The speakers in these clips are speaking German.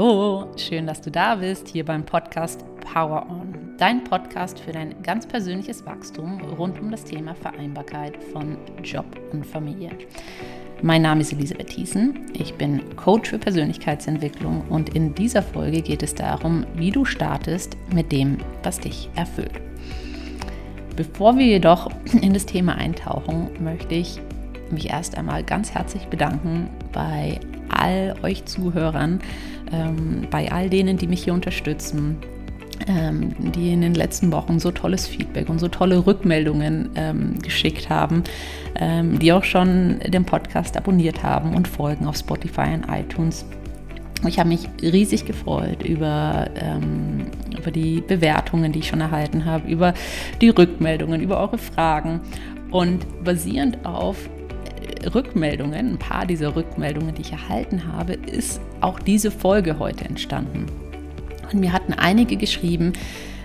Hallo, schön, dass du da bist, hier beim Podcast Power On, dein Podcast für dein ganz persönliches Wachstum rund um das Thema Vereinbarkeit von Job und Familie. Mein Name ist Elisabeth Thiessen, ich bin Coach für Persönlichkeitsentwicklung und in dieser Folge geht es darum, wie du startest mit dem, was dich erfüllt. Bevor wir jedoch in das Thema eintauchen, möchte ich mich erst einmal ganz herzlich bedanken bei all euch Zuhörern, ähm, bei all denen, die mich hier unterstützen, ähm, die in den letzten Wochen so tolles Feedback und so tolle Rückmeldungen ähm, geschickt haben, ähm, die auch schon den Podcast abonniert haben und folgen auf Spotify und iTunes. Ich habe mich riesig gefreut über, ähm, über die Bewertungen, die ich schon erhalten habe, über die Rückmeldungen, über eure Fragen. Und basierend auf Rückmeldungen, ein paar dieser Rückmeldungen, die ich erhalten habe, ist auch diese Folge heute entstanden. Und mir hatten einige geschrieben,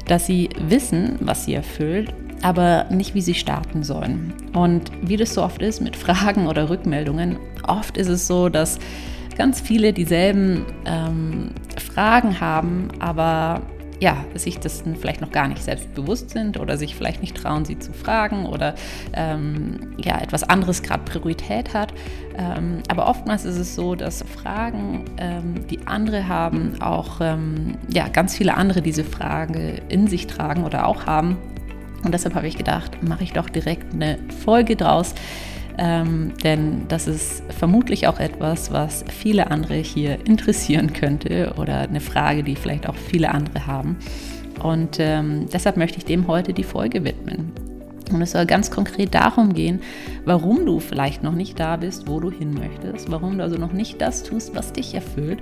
dass sie wissen, was sie erfüllt, aber nicht, wie sie starten sollen. Und wie das so oft ist mit Fragen oder Rückmeldungen, oft ist es so, dass ganz viele dieselben ähm, Fragen haben, aber ja, sich das vielleicht noch gar nicht selbst bewusst sind oder sich vielleicht nicht trauen, sie zu fragen oder ähm, ja, etwas anderes gerade Priorität hat. Ähm, aber oftmals ist es so, dass Fragen, ähm, die andere haben, auch ähm, ja, ganz viele andere diese Frage in sich tragen oder auch haben. Und deshalb habe ich gedacht, mache ich doch direkt eine Folge draus ähm, denn das ist vermutlich auch etwas, was viele andere hier interessieren könnte oder eine Frage, die vielleicht auch viele andere haben. Und ähm, deshalb möchte ich dem heute die Folge widmen. Und es soll ganz konkret darum gehen, warum du vielleicht noch nicht da bist, wo du hin möchtest, warum du also noch nicht das tust, was dich erfüllt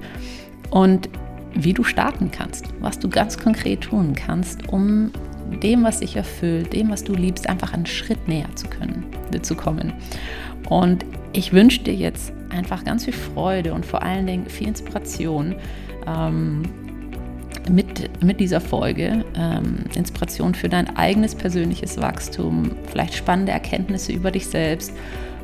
und wie du starten kannst, was du ganz konkret tun kannst, um dem, was dich erfüllt, dem, was du liebst, einfach einen Schritt näher zu können, zu kommen. Und ich wünsche dir jetzt einfach ganz viel Freude und vor allen Dingen viel Inspiration ähm, mit, mit dieser Folge. Ähm, Inspiration für dein eigenes persönliches Wachstum, vielleicht spannende Erkenntnisse über dich selbst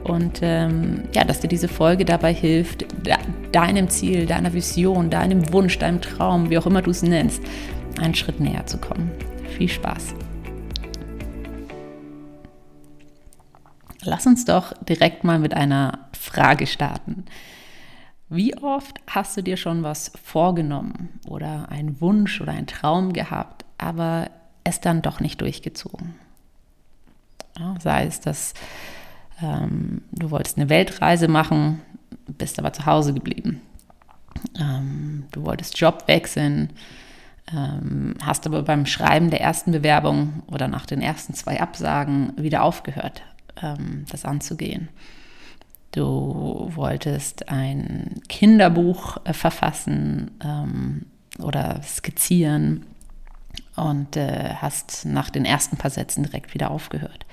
und ähm, ja, dass dir diese Folge dabei hilft, de deinem Ziel, deiner Vision, deinem Wunsch, deinem Traum, wie auch immer du es nennst, einen Schritt näher zu kommen. Viel Spaß! Lass uns doch direkt mal mit einer Frage starten. Wie oft hast du dir schon was vorgenommen oder einen Wunsch oder einen Traum gehabt, aber es dann doch nicht durchgezogen? Ja, sei es, dass ähm, du wolltest eine Weltreise machen, bist aber zu Hause geblieben. Ähm, du wolltest Job wechseln, hast aber beim Schreiben der ersten Bewerbung oder nach den ersten zwei Absagen wieder aufgehört, ähm, das anzugehen. Du wolltest ein Kinderbuch äh, verfassen ähm, oder skizzieren und äh, hast nach den ersten paar Sätzen direkt wieder aufgehört.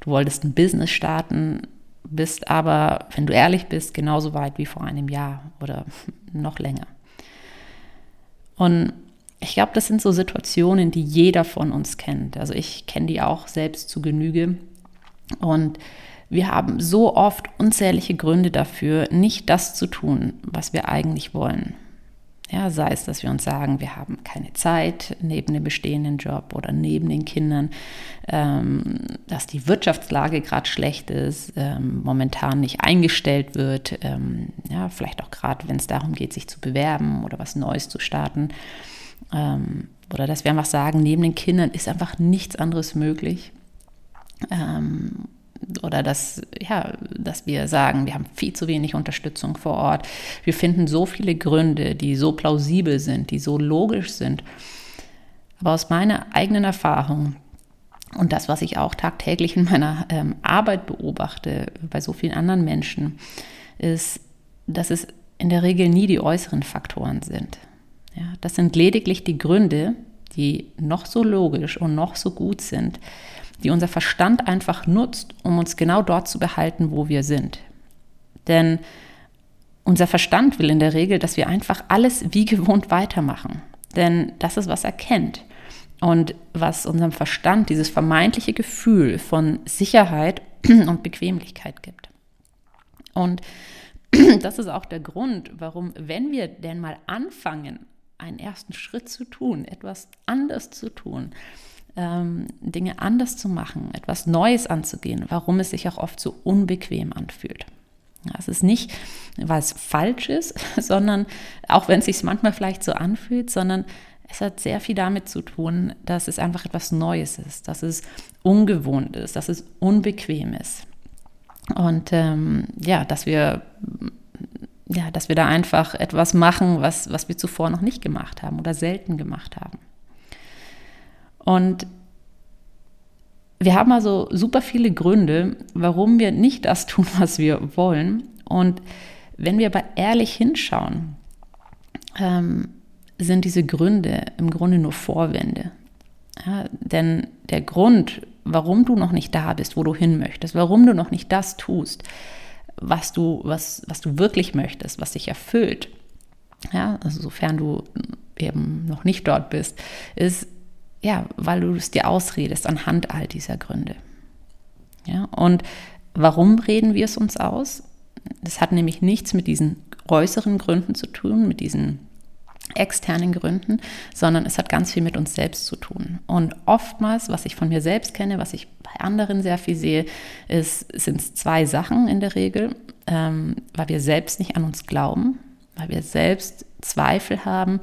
Du wolltest ein Business starten, bist aber, wenn du ehrlich bist, genauso weit wie vor einem Jahr oder noch länger. Und ich glaube, das sind so Situationen, die jeder von uns kennt. Also ich kenne die auch selbst zu Genüge. Und wir haben so oft unzählige Gründe dafür, nicht das zu tun, was wir eigentlich wollen. Ja, sei es, dass wir uns sagen, wir haben keine Zeit neben dem bestehenden Job oder neben den Kindern, ähm, dass die Wirtschaftslage gerade schlecht ist, ähm, momentan nicht eingestellt wird, ähm, ja, vielleicht auch gerade, wenn es darum geht, sich zu bewerben oder was Neues zu starten. Ähm, oder dass wir einfach sagen, neben den Kindern ist einfach nichts anderes möglich. Ähm, oder dass, ja, dass wir sagen, wir haben viel zu wenig Unterstützung vor Ort. Wir finden so viele Gründe, die so plausibel sind, die so logisch sind. Aber aus meiner eigenen Erfahrung und das, was ich auch tagtäglich in meiner ähm, Arbeit beobachte, bei so vielen anderen Menschen, ist, dass es in der Regel nie die äußeren Faktoren sind. Ja, das sind lediglich die Gründe, die noch so logisch und noch so gut sind, die unser Verstand einfach nutzt, um uns genau dort zu behalten, wo wir sind. Denn unser Verstand will in der Regel, dass wir einfach alles wie gewohnt weitermachen. Denn das ist, was er kennt. Und was unserem Verstand dieses vermeintliche Gefühl von Sicherheit und Bequemlichkeit gibt. Und das ist auch der Grund, warum, wenn wir denn mal anfangen, einen ersten Schritt zu tun, etwas anders zu tun, ähm, Dinge anders zu machen, etwas Neues anzugehen, warum es sich auch oft so unbequem anfühlt. Es ist nicht, weil es falsch ist, sondern auch wenn es sich manchmal vielleicht so anfühlt, sondern es hat sehr viel damit zu tun, dass es einfach etwas Neues ist, dass es ungewohnt ist, dass es unbequem ist. Und ähm, ja, dass wir ja, dass wir da einfach etwas machen, was, was wir zuvor noch nicht gemacht haben oder selten gemacht haben. Und wir haben also super viele Gründe, warum wir nicht das tun, was wir wollen. Und wenn wir aber ehrlich hinschauen, ähm, sind diese Gründe im Grunde nur Vorwände. Ja, denn der Grund, warum du noch nicht da bist, wo du hin möchtest, warum du noch nicht das tust, was du, was, was du wirklich möchtest, was dich erfüllt, ja, also sofern du eben noch nicht dort bist, ist, ja, weil du es dir ausredest anhand all dieser Gründe. Ja, und warum reden wir es uns aus? Das hat nämlich nichts mit diesen äußeren Gründen zu tun, mit diesen externen Gründen, sondern es hat ganz viel mit uns selbst zu tun. Und oftmals, was ich von mir selbst kenne, was ich bei anderen sehr viel sehe, sind es zwei Sachen in der Regel, ähm, weil wir selbst nicht an uns glauben, weil wir selbst Zweifel haben,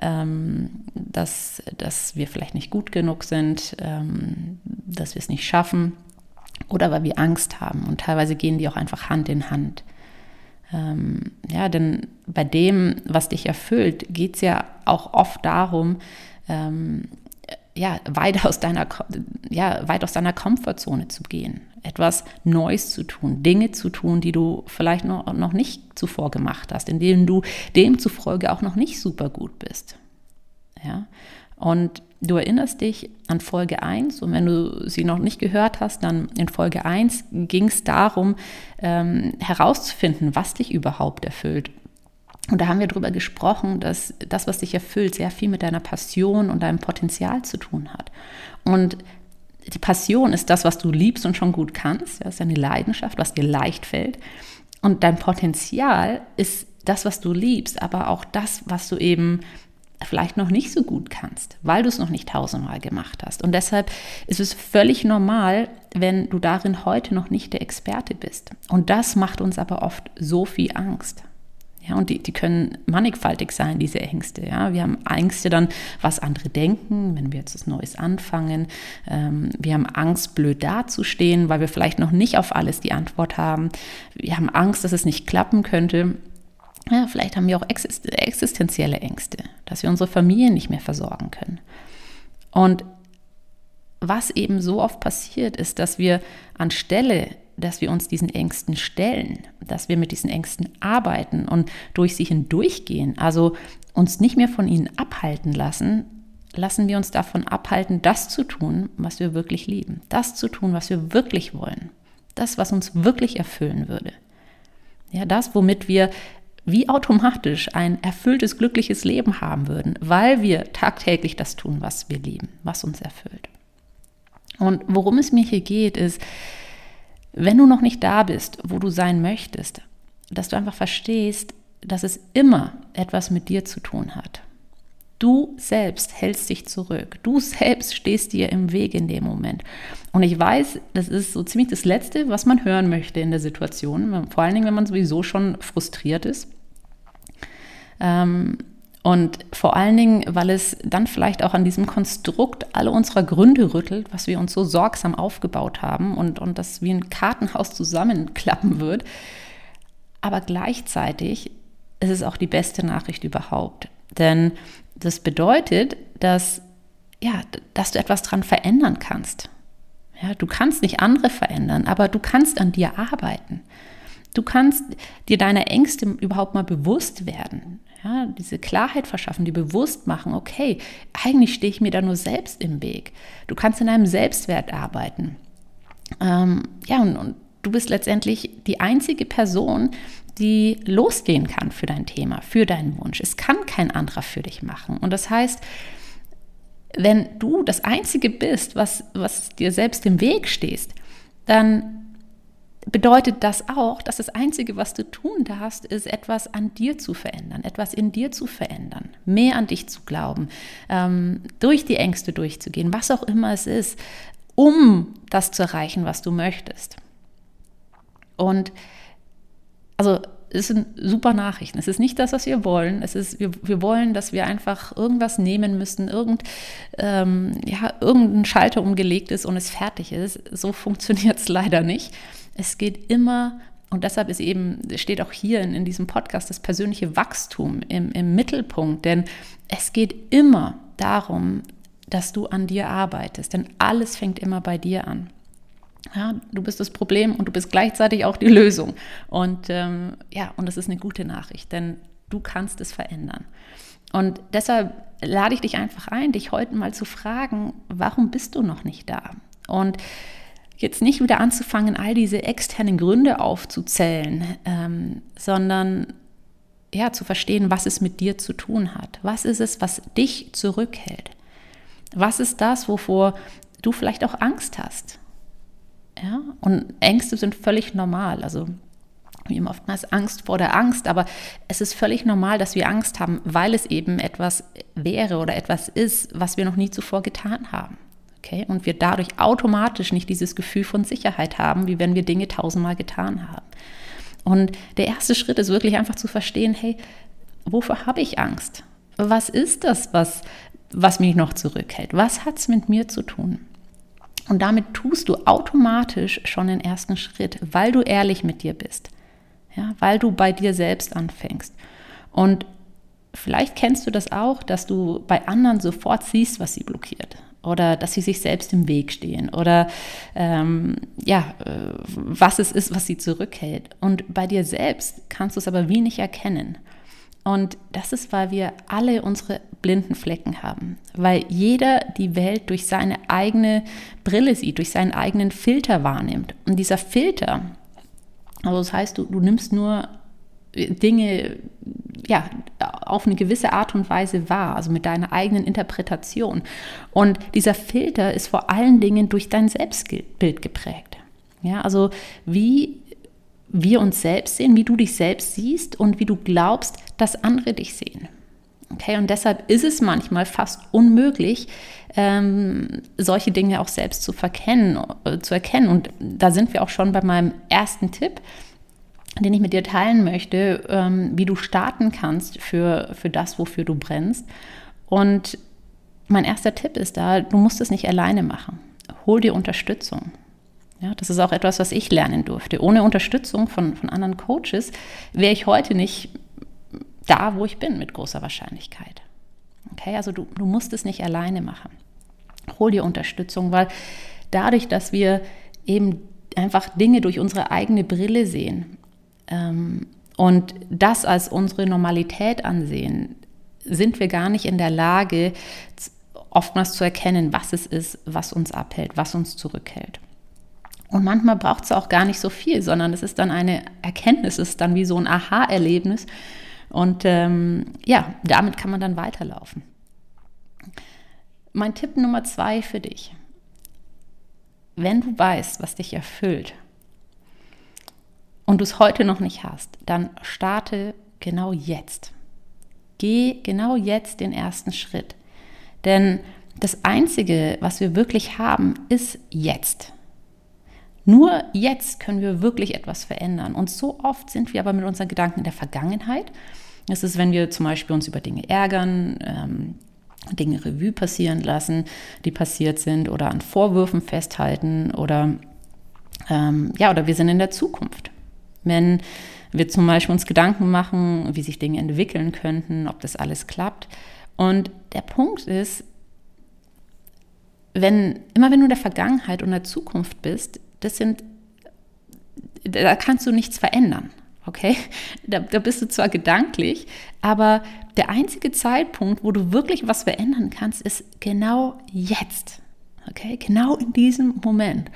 ähm, dass, dass wir vielleicht nicht gut genug sind, ähm, dass wir es nicht schaffen oder weil wir Angst haben. Und teilweise gehen die auch einfach Hand in Hand. Ähm, ja, denn bei dem, was dich erfüllt, geht es ja auch oft darum, ähm, ja, weit aus deiner, ja, weit aus deiner Komfortzone zu gehen, etwas Neues zu tun, Dinge zu tun, die du vielleicht noch, noch nicht zuvor gemacht hast, in denen du demzufolge auch noch nicht super gut bist. Ja, und du erinnerst dich an Folge 1 und wenn du sie noch nicht gehört hast, dann in Folge 1 ging es darum, ähm, herauszufinden, was dich überhaupt erfüllt. Und da haben wir darüber gesprochen, dass das, was dich erfüllt, sehr viel mit deiner Passion und deinem Potenzial zu tun hat. Und die Passion ist das, was du liebst und schon gut kannst. Das ist eine Leidenschaft, was dir leicht fällt. Und dein Potenzial ist das, was du liebst, aber auch das, was du eben vielleicht noch nicht so gut kannst, weil du es noch nicht tausendmal gemacht hast. Und deshalb ist es völlig normal, wenn du darin heute noch nicht der Experte bist. Und das macht uns aber oft so viel Angst. Ja, und die, die können mannigfaltig sein, diese Ängste. Ja. Wir haben Ängste dann, was andere denken, wenn wir jetzt was Neues anfangen. Ähm, wir haben Angst, blöd dazustehen, weil wir vielleicht noch nicht auf alles die Antwort haben. Wir haben Angst, dass es nicht klappen könnte. Ja, vielleicht haben wir auch existenzielle Ängste, dass wir unsere Familie nicht mehr versorgen können. Und was eben so oft passiert, ist, dass wir anstelle, dass wir uns diesen Ängsten stellen, dass wir mit diesen Ängsten arbeiten und durch sie hindurchgehen, also uns nicht mehr von ihnen abhalten lassen, lassen wir uns davon abhalten, das zu tun, was wir wirklich lieben, das zu tun, was wir wirklich wollen, das, was uns wirklich erfüllen würde. Ja, das, womit wir wie automatisch ein erfülltes, glückliches Leben haben würden, weil wir tagtäglich das tun, was wir lieben, was uns erfüllt. Und worum es mir hier geht, ist, wenn du noch nicht da bist, wo du sein möchtest, dass du einfach verstehst, dass es immer etwas mit dir zu tun hat. Du selbst hältst dich zurück. Du selbst stehst dir im Weg in dem Moment. Und ich weiß, das ist so ziemlich das Letzte, was man hören möchte in der Situation. Vor allen Dingen, wenn man sowieso schon frustriert ist. Ähm, und vor allen Dingen, weil es dann vielleicht auch an diesem Konstrukt alle unserer Gründe rüttelt, was wir uns so sorgsam aufgebaut haben und, und das wie ein Kartenhaus zusammenklappen wird. Aber gleichzeitig ist es auch die beste Nachricht überhaupt. Denn das bedeutet, dass, ja, dass du etwas dran verändern kannst. Ja, du kannst nicht andere verändern, aber du kannst an dir arbeiten. Du kannst dir deine Ängste überhaupt mal bewusst werden. Ja, diese Klarheit verschaffen, die bewusst machen, okay, eigentlich stehe ich mir da nur selbst im Weg. Du kannst in deinem Selbstwert arbeiten. Ähm, ja, und, und du bist letztendlich die einzige Person, die losgehen kann für dein Thema, für deinen Wunsch. Es kann kein anderer für dich machen. Und das heißt, wenn du das Einzige bist, was, was dir selbst im Weg stehst, dann bedeutet das auch, dass das Einzige, was du tun darfst, ist etwas an dir zu verändern, etwas in dir zu verändern, mehr an dich zu glauben, ähm, durch die Ängste durchzugehen, was auch immer es ist, um das zu erreichen, was du möchtest. Und also es sind super Nachrichten. Es ist nicht das, was wir wollen. Es ist, wir, wir wollen, dass wir einfach irgendwas nehmen müssen, irgend, ähm, ja, irgendein Schalter umgelegt ist und es fertig ist. So funktioniert es leider nicht. Es geht immer, und deshalb ist eben, steht auch hier in, in diesem Podcast das persönliche Wachstum im, im Mittelpunkt, denn es geht immer darum, dass du an dir arbeitest, denn alles fängt immer bei dir an. Ja, du bist das Problem und du bist gleichzeitig auch die Lösung. Und ähm, ja, und das ist eine gute Nachricht, denn du kannst es verändern. Und deshalb lade ich dich einfach ein, dich heute mal zu fragen, warum bist du noch nicht da? Und jetzt nicht wieder anzufangen, all diese externen Gründe aufzuzählen, ähm, sondern ja, zu verstehen, was es mit dir zu tun hat. Was ist es, was dich zurückhält? Was ist das, wovor du vielleicht auch Angst hast? Ja, und Ängste sind völlig normal. Also wir haben oftmals Angst vor der Angst, aber es ist völlig normal, dass wir Angst haben, weil es eben etwas wäre oder etwas ist, was wir noch nie zuvor getan haben. Okay? Und wir dadurch automatisch nicht dieses Gefühl von Sicherheit haben, wie wenn wir Dinge tausendmal getan haben. Und der erste Schritt ist wirklich einfach zu verstehen, hey, wofür habe ich Angst? Was ist das, was, was mich noch zurückhält? Was hat es mit mir zu tun? Und damit tust du automatisch schon den ersten Schritt, weil du ehrlich mit dir bist. Ja, weil du bei dir selbst anfängst. Und vielleicht kennst du das auch, dass du bei anderen sofort siehst, was sie blockiert oder dass sie sich selbst im Weg stehen oder ähm, ja, äh, was es ist, was sie zurückhält. Und bei dir selbst kannst du es aber wenig erkennen. Und das ist, weil wir alle unsere blinden Flecken haben, weil jeder die Welt durch seine eigene Brille sieht, durch seinen eigenen Filter wahrnimmt. Und dieser Filter, also das heißt, du, du nimmst nur Dinge ja, auf eine gewisse Art und Weise wahr, also mit deiner eigenen Interpretation. Und dieser Filter ist vor allen Dingen durch dein Selbstbild geprägt. Ja, also wie wir uns selbst sehen, wie du dich selbst siehst und wie du glaubst, dass andere dich sehen. Okay, und deshalb ist es manchmal fast unmöglich, ähm, solche Dinge auch selbst zu verkennen, äh, zu erkennen. Und da sind wir auch schon bei meinem ersten Tipp den ich mit dir teilen möchte, ähm, wie du starten kannst für, für das, wofür du brennst. Und mein erster Tipp ist da, du musst es nicht alleine machen. Hol dir Unterstützung. Ja, das ist auch etwas, was ich lernen durfte. Ohne Unterstützung von, von anderen Coaches wäre ich heute nicht da, wo ich bin, mit großer Wahrscheinlichkeit. Okay, also du, du musst es nicht alleine machen. Hol dir Unterstützung, weil dadurch, dass wir eben einfach Dinge durch unsere eigene Brille sehen, und das als unsere Normalität ansehen, sind wir gar nicht in der Lage, oftmals zu erkennen, was es ist, was uns abhält, was uns zurückhält. Und manchmal braucht es auch gar nicht so viel, sondern es ist dann eine Erkenntnis, es ist dann wie so ein Aha-Erlebnis. Und ähm, ja, damit kann man dann weiterlaufen. Mein Tipp Nummer zwei für dich. Wenn du weißt, was dich erfüllt, und du es heute noch nicht hast, dann starte genau jetzt. Geh genau jetzt den ersten Schritt. Denn das Einzige, was wir wirklich haben, ist jetzt. Nur jetzt können wir wirklich etwas verändern. Und so oft sind wir aber mit unseren Gedanken in der Vergangenheit. Das ist, wenn wir zum Beispiel uns über Dinge ärgern, ähm, Dinge Revue passieren lassen, die passiert sind, oder an Vorwürfen festhalten, oder ähm, ja, oder wir sind in der Zukunft. Wenn wir zum Beispiel uns Gedanken machen, wie sich Dinge entwickeln könnten, ob das alles klappt. Und der Punkt ist, wenn, immer wenn du in der Vergangenheit und der Zukunft bist, das sind, da kannst du nichts verändern. Okay? Da, da bist du zwar gedanklich, aber der einzige Zeitpunkt, wo du wirklich was verändern kannst, ist genau jetzt. Okay? Genau in diesem Moment.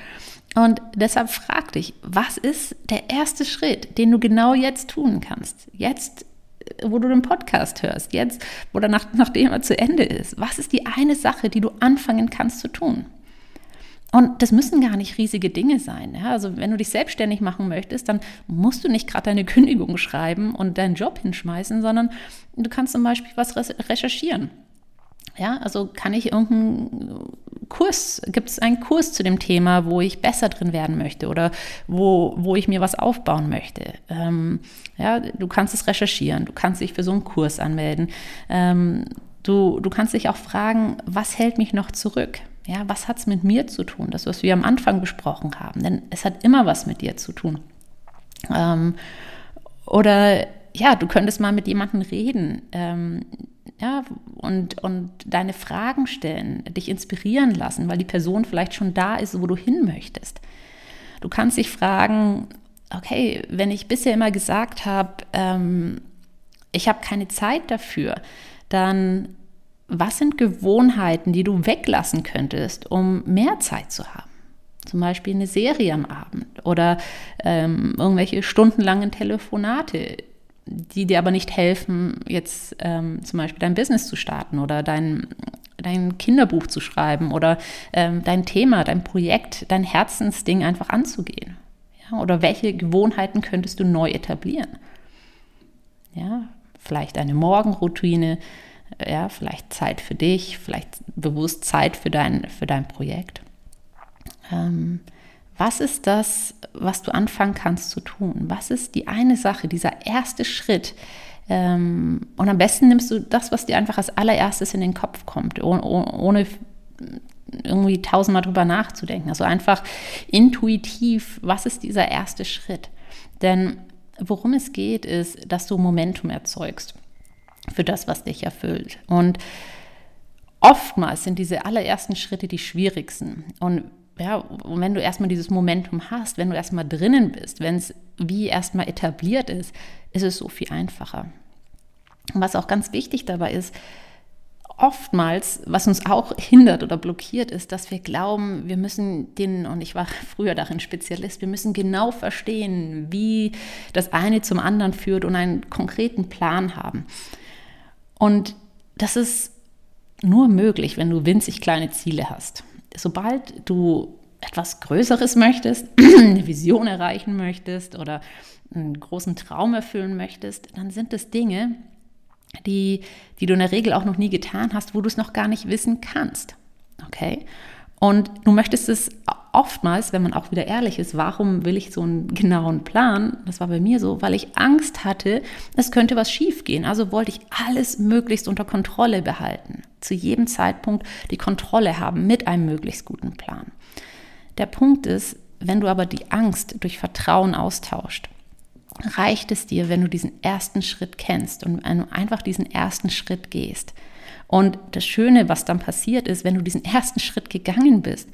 Und deshalb frag dich, was ist der erste Schritt, den du genau jetzt tun kannst? Jetzt, äh, wo du den Podcast hörst, jetzt, wo nach, nachdem er zu Ende ist. Was ist die eine Sache, die du anfangen kannst zu tun? Und das müssen gar nicht riesige Dinge sein. Ja? Also wenn du dich selbstständig machen möchtest, dann musst du nicht gerade deine Kündigung schreiben und deinen Job hinschmeißen, sondern du kannst zum Beispiel was recherchieren. Ja, also kann ich irgendeinen Kurs, gibt es einen Kurs zu dem Thema, wo ich besser drin werden möchte oder wo, wo ich mir was aufbauen möchte? Ähm, ja, du kannst es recherchieren, du kannst dich für so einen Kurs anmelden. Ähm, du, du kannst dich auch fragen, was hält mich noch zurück? Ja, was hat es mit mir zu tun? Das, was wir am Anfang besprochen haben. Denn es hat immer was mit dir zu tun. Ähm, oder ja, du könntest mal mit jemandem reden, ähm, ja, und, und deine Fragen stellen, dich inspirieren lassen, weil die Person vielleicht schon da ist, wo du hin möchtest. Du kannst dich fragen, okay, wenn ich bisher immer gesagt habe, ähm, ich habe keine Zeit dafür, dann was sind Gewohnheiten, die du weglassen könntest, um mehr Zeit zu haben? Zum Beispiel eine Serie am Abend oder ähm, irgendwelche stundenlangen Telefonate, die dir aber nicht helfen, jetzt ähm, zum Beispiel dein Business zu starten oder dein, dein Kinderbuch zu schreiben oder ähm, dein Thema, dein Projekt, dein Herzensding einfach anzugehen. Ja? Oder welche Gewohnheiten könntest du neu etablieren? Ja, vielleicht eine Morgenroutine, ja, vielleicht Zeit für dich, vielleicht bewusst Zeit für dein, für dein Projekt. Ähm, was ist das, was du anfangen kannst zu tun? Was ist die eine Sache, dieser erste Schritt? Ähm, und am besten nimmst du das, was dir einfach als allererstes in den Kopf kommt, ohne, ohne irgendwie tausendmal drüber nachzudenken. Also einfach intuitiv, was ist dieser erste Schritt? Denn worum es geht, ist, dass du Momentum erzeugst für das, was dich erfüllt. Und oftmals sind diese allerersten Schritte die schwierigsten. Und ja, und wenn du erstmal dieses Momentum hast, wenn du erstmal drinnen bist, wenn es wie erstmal etabliert ist, ist es so viel einfacher. Und was auch ganz wichtig dabei ist, oftmals, was uns auch hindert oder blockiert, ist, dass wir glauben, wir müssen den, und ich war früher darin Spezialist, wir müssen genau verstehen, wie das eine zum anderen führt und einen konkreten Plan haben. Und das ist nur möglich, wenn du winzig kleine Ziele hast. Sobald du etwas Größeres möchtest, eine Vision erreichen möchtest oder einen großen Traum erfüllen möchtest, dann sind es Dinge, die, die du in der Regel auch noch nie getan hast, wo du es noch gar nicht wissen kannst. Okay? Und du möchtest es oftmals, wenn man auch wieder ehrlich ist, warum will ich so einen genauen Plan? Das war bei mir so, weil ich Angst hatte, es könnte was schiefgehen. Also wollte ich alles möglichst unter Kontrolle behalten. Zu jedem Zeitpunkt die Kontrolle haben mit einem möglichst guten Plan. Der Punkt ist, wenn du aber die Angst durch Vertrauen austauscht, reicht es dir, wenn du diesen ersten Schritt kennst und einfach diesen ersten Schritt gehst. Und das Schöne, was dann passiert ist, wenn du diesen ersten Schritt gegangen bist,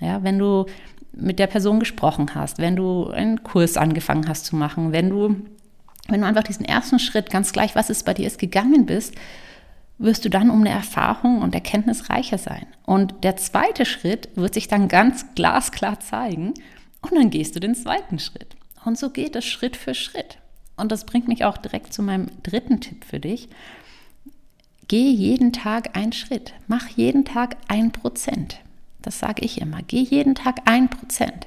ja, wenn du mit der Person gesprochen hast, wenn du einen Kurs angefangen hast zu machen, wenn du, wenn du einfach diesen ersten Schritt, ganz gleich, was es bei dir ist, gegangen bist, wirst du dann um eine Erfahrung und Erkenntnis reicher sein. Und der zweite Schritt wird sich dann ganz glasklar zeigen und dann gehst du den zweiten Schritt. Und so geht es Schritt für Schritt. Und das bringt mich auch direkt zu meinem dritten Tipp für dich. Geh jeden Tag einen Schritt. Mach jeden Tag ein Prozent. Das sage ich immer. Geh jeden Tag ein Prozent.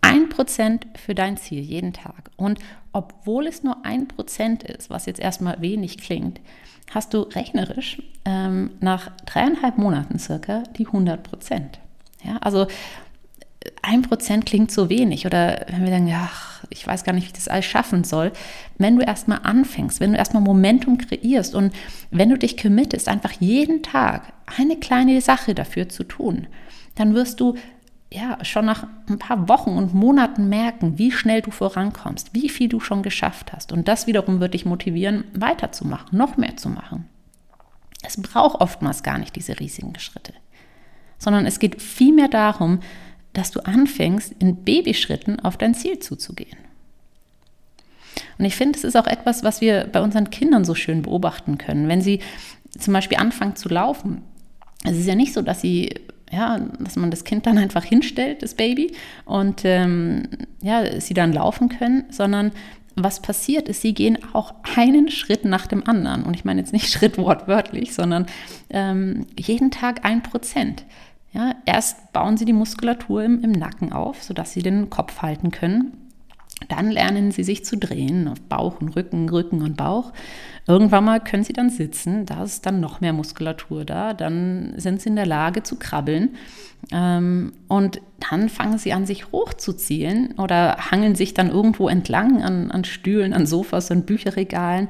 Ein Prozent für dein Ziel jeden Tag. Und obwohl es nur ein Prozent ist, was jetzt erstmal wenig klingt, hast du rechnerisch ähm, nach dreieinhalb Monaten circa die 100 Prozent. Ja, also ein Prozent klingt so wenig oder wenn wir denken, ja, ich weiß gar nicht, wie ich das alles schaffen soll. Wenn du erstmal anfängst, wenn du erstmal Momentum kreierst und wenn du dich committest, einfach jeden Tag eine kleine Sache dafür zu tun, dann wirst du ja schon nach ein paar Wochen und Monaten merken, wie schnell du vorankommst, wie viel du schon geschafft hast. Und das wiederum wird dich motivieren, weiterzumachen, noch mehr zu machen. Es braucht oftmals gar nicht diese riesigen Schritte, sondern es geht vielmehr darum, dass du anfängst, in Babyschritten auf dein Ziel zuzugehen. Und ich finde, es ist auch etwas, was wir bei unseren Kindern so schön beobachten können. Wenn sie zum Beispiel anfangen zu laufen, es ist ja nicht so, dass sie ja, dass man das Kind dann einfach hinstellt, das Baby, und ähm, ja, sie dann laufen können, sondern was passiert ist, sie gehen auch einen Schritt nach dem anderen. Und ich meine jetzt nicht Schritt wortwörtlich, sondern ähm, jeden Tag ein Prozent. Ja, erst bauen sie die Muskulatur im, im Nacken auf, sodass sie den Kopf halten können. Dann lernen sie sich zu drehen auf Bauch und Rücken, Rücken und Bauch. Irgendwann mal können sie dann sitzen, da ist dann noch mehr Muskulatur da. Dann sind sie in der Lage zu krabbeln. Ähm, und dann fangen sie an, sich hochzuziehen oder hangeln sich dann irgendwo entlang an, an Stühlen, an Sofas, an Bücherregalen.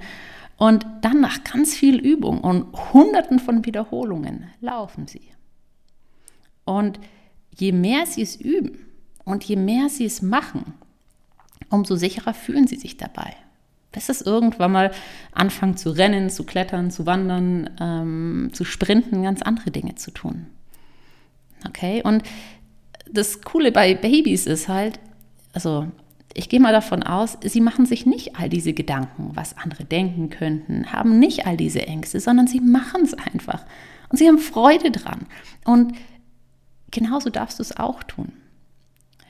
Und dann nach ganz viel Übung und Hunderten von Wiederholungen laufen sie. Und je mehr sie es üben und je mehr sie es machen, umso sicherer fühlen sie sich dabei. Bis es irgendwann mal anfangen zu rennen, zu klettern, zu wandern, ähm, zu sprinten, ganz andere Dinge zu tun. Okay, und das Coole bei Babys ist halt, also ich gehe mal davon aus, sie machen sich nicht all diese Gedanken, was andere denken könnten, haben nicht all diese Ängste, sondern sie machen es einfach. Und sie haben Freude dran. Und genauso darfst du es auch tun.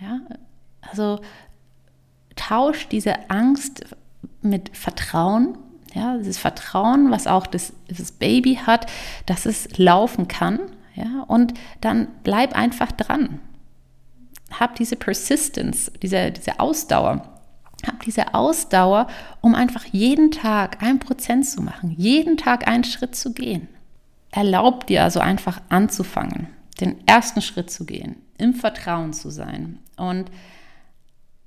Ja, also tausch diese Angst mit Vertrauen. Ja, dieses Vertrauen, was auch das, das Baby hat, dass es laufen kann. Ja, und dann bleib einfach dran. Hab diese Persistence, diese, diese Ausdauer. Hab diese Ausdauer, um einfach jeden Tag ein Prozent zu machen, jeden Tag einen Schritt zu gehen. Erlaub dir also einfach anzufangen, den ersten Schritt zu gehen, im Vertrauen zu sein und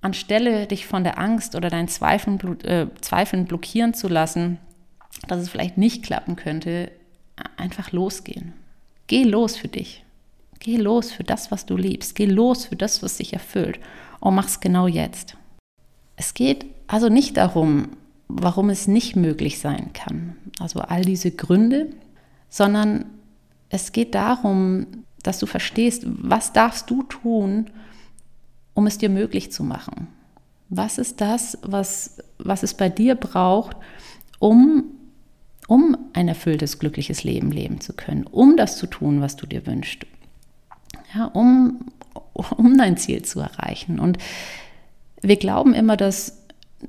anstelle dich von der Angst oder deinen Zweifeln, äh, Zweifeln blockieren zu lassen, dass es vielleicht nicht klappen könnte, einfach losgehen. Geh los für dich. Geh los für das, was du liebst. Geh los für das, was dich erfüllt. Und mach's genau jetzt. Es geht also nicht darum, warum es nicht möglich sein kann. Also all diese Gründe, sondern es geht darum, dass du verstehst, was darfst du tun, um es dir möglich zu machen? Was ist das, was, was es bei dir braucht, um, um ein erfülltes, glückliches Leben leben zu können, um das zu tun, was du dir wünschst, ja, um, um dein Ziel zu erreichen? Und wir glauben immer, dass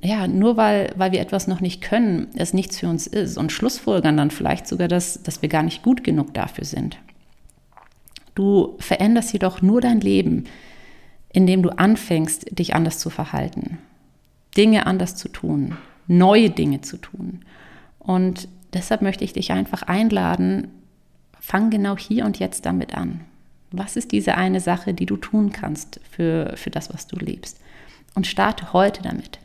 ja, nur weil, weil wir etwas noch nicht können, es nichts für uns ist und schlussfolgern dann vielleicht sogar, dass, dass wir gar nicht gut genug dafür sind. Du veränderst jedoch nur dein Leben, indem du anfängst, dich anders zu verhalten, Dinge anders zu tun, neue Dinge zu tun. Und deshalb möchte ich dich einfach einladen, fang genau hier und jetzt damit an. Was ist diese eine Sache, die du tun kannst für, für das, was du liebst? Und starte heute damit.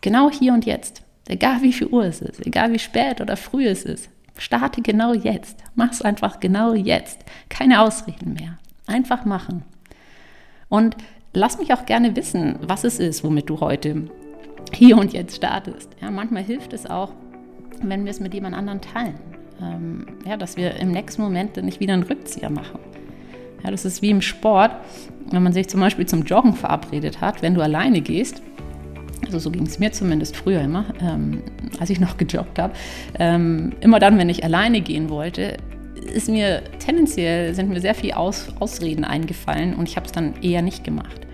Genau hier und jetzt. Egal wie viel Uhr es ist, egal wie spät oder früh es ist. Starte genau jetzt. Mach es einfach genau jetzt. Keine Ausreden mehr. Einfach machen. Und lass mich auch gerne wissen, was es ist, womit du heute hier und jetzt startest. Ja, manchmal hilft es auch, wenn wir es mit jemand anderem teilen. Ähm, ja, dass wir im nächsten Moment nicht wieder einen Rückzieher machen. Ja, das ist wie im Sport, wenn man sich zum Beispiel zum Joggen verabredet hat, wenn du alleine gehst. Also so ging es mir zumindest früher immer, ähm, als ich noch gejoggt habe. Ähm, immer dann, wenn ich alleine gehen wollte, ist mir tendenziell sind mir sehr viele Aus, Ausreden eingefallen und ich habe es dann eher nicht gemacht.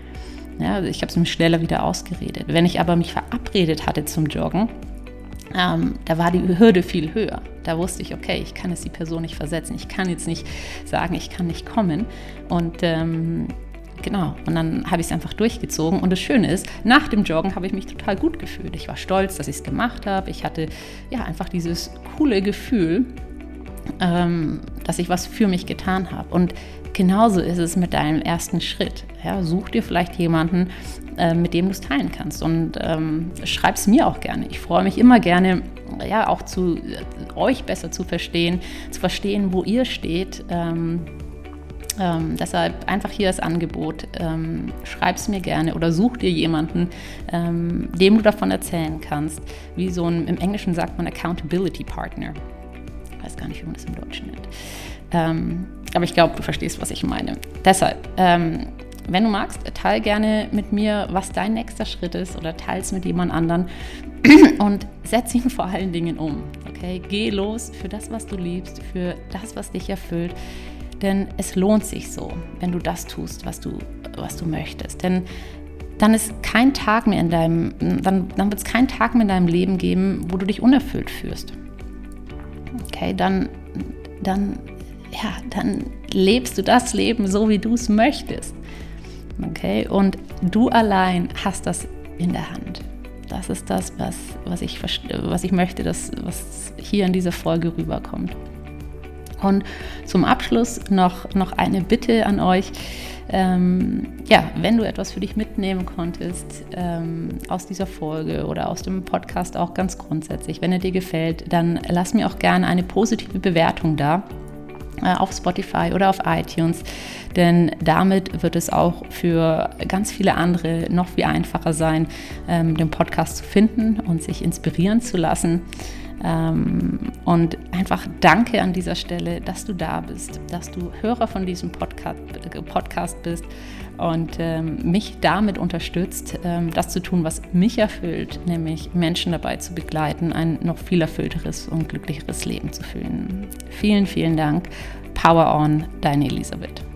Ja, also ich habe es mir schneller wieder ausgeredet. Wenn ich aber mich verabredet hatte zum Joggen, ähm, da war die Hürde viel höher. Da wusste ich, okay, ich kann jetzt die Person nicht versetzen. Ich kann jetzt nicht sagen, ich kann nicht kommen. Und ähm, genau, und dann habe ich es einfach durchgezogen. Und das Schöne ist, nach dem Joggen habe ich mich total gut gefühlt. Ich war stolz, dass ich es gemacht habe. Ich hatte ja einfach dieses coole Gefühl, ähm, dass ich was für mich getan habe. Und genauso ist es mit deinem ersten Schritt. Ja, such dir vielleicht jemanden, äh, mit dem du es teilen kannst. Und ähm, schreib es mir auch gerne. Ich freue mich immer gerne, ja, auch zu äh, euch besser zu verstehen, zu verstehen, wo ihr steht. Ähm, ähm, deshalb einfach hier das Angebot. Ähm, Schreib es mir gerne oder such dir jemanden, ähm, dem du davon erzählen kannst. Wie so ein, im Englischen sagt man Accountability Partner weiß gar nicht, wie man das im Deutschen nennt. Ähm, aber ich glaube, du verstehst, was ich meine. Deshalb, ähm, wenn du magst, teile gerne mit mir, was dein nächster Schritt ist oder teile es mit jemand anderen und setz ihn vor allen Dingen um. Okay, geh los für das, was du liebst, für das, was dich erfüllt. Denn es lohnt sich so, wenn du das tust, was du, was du möchtest. Denn dann ist kein Tag mehr in deinem, dann, dann wird es keinen Tag mehr in deinem Leben geben, wo du dich unerfüllt fühlst okay, dann, dann ja, dann lebst du das Leben so, wie du es möchtest. Okay, und du allein hast das in der Hand. Das ist das, was, was, ich, was ich möchte, dass, was hier in dieser Folge rüberkommt. Und zum Abschluss noch, noch eine Bitte an euch. Ähm, ja, wenn du etwas für dich mitnehmen konntest ähm, aus dieser Folge oder aus dem Podcast auch ganz grundsätzlich, wenn er dir gefällt, dann lass mir auch gerne eine positive Bewertung da auf Spotify oder auf iTunes, denn damit wird es auch für ganz viele andere noch viel einfacher sein, ähm, den Podcast zu finden und sich inspirieren zu lassen. Ähm, und einfach danke an dieser Stelle, dass du da bist, dass du Hörer von diesem Podcast, Podcast bist und ähm, mich damit unterstützt, ähm, das zu tun, was mich erfüllt, nämlich Menschen dabei zu begleiten, ein noch viel erfüllteres und glücklicheres Leben zu führen. Vielen, vielen Dank. Power on, deine Elisabeth.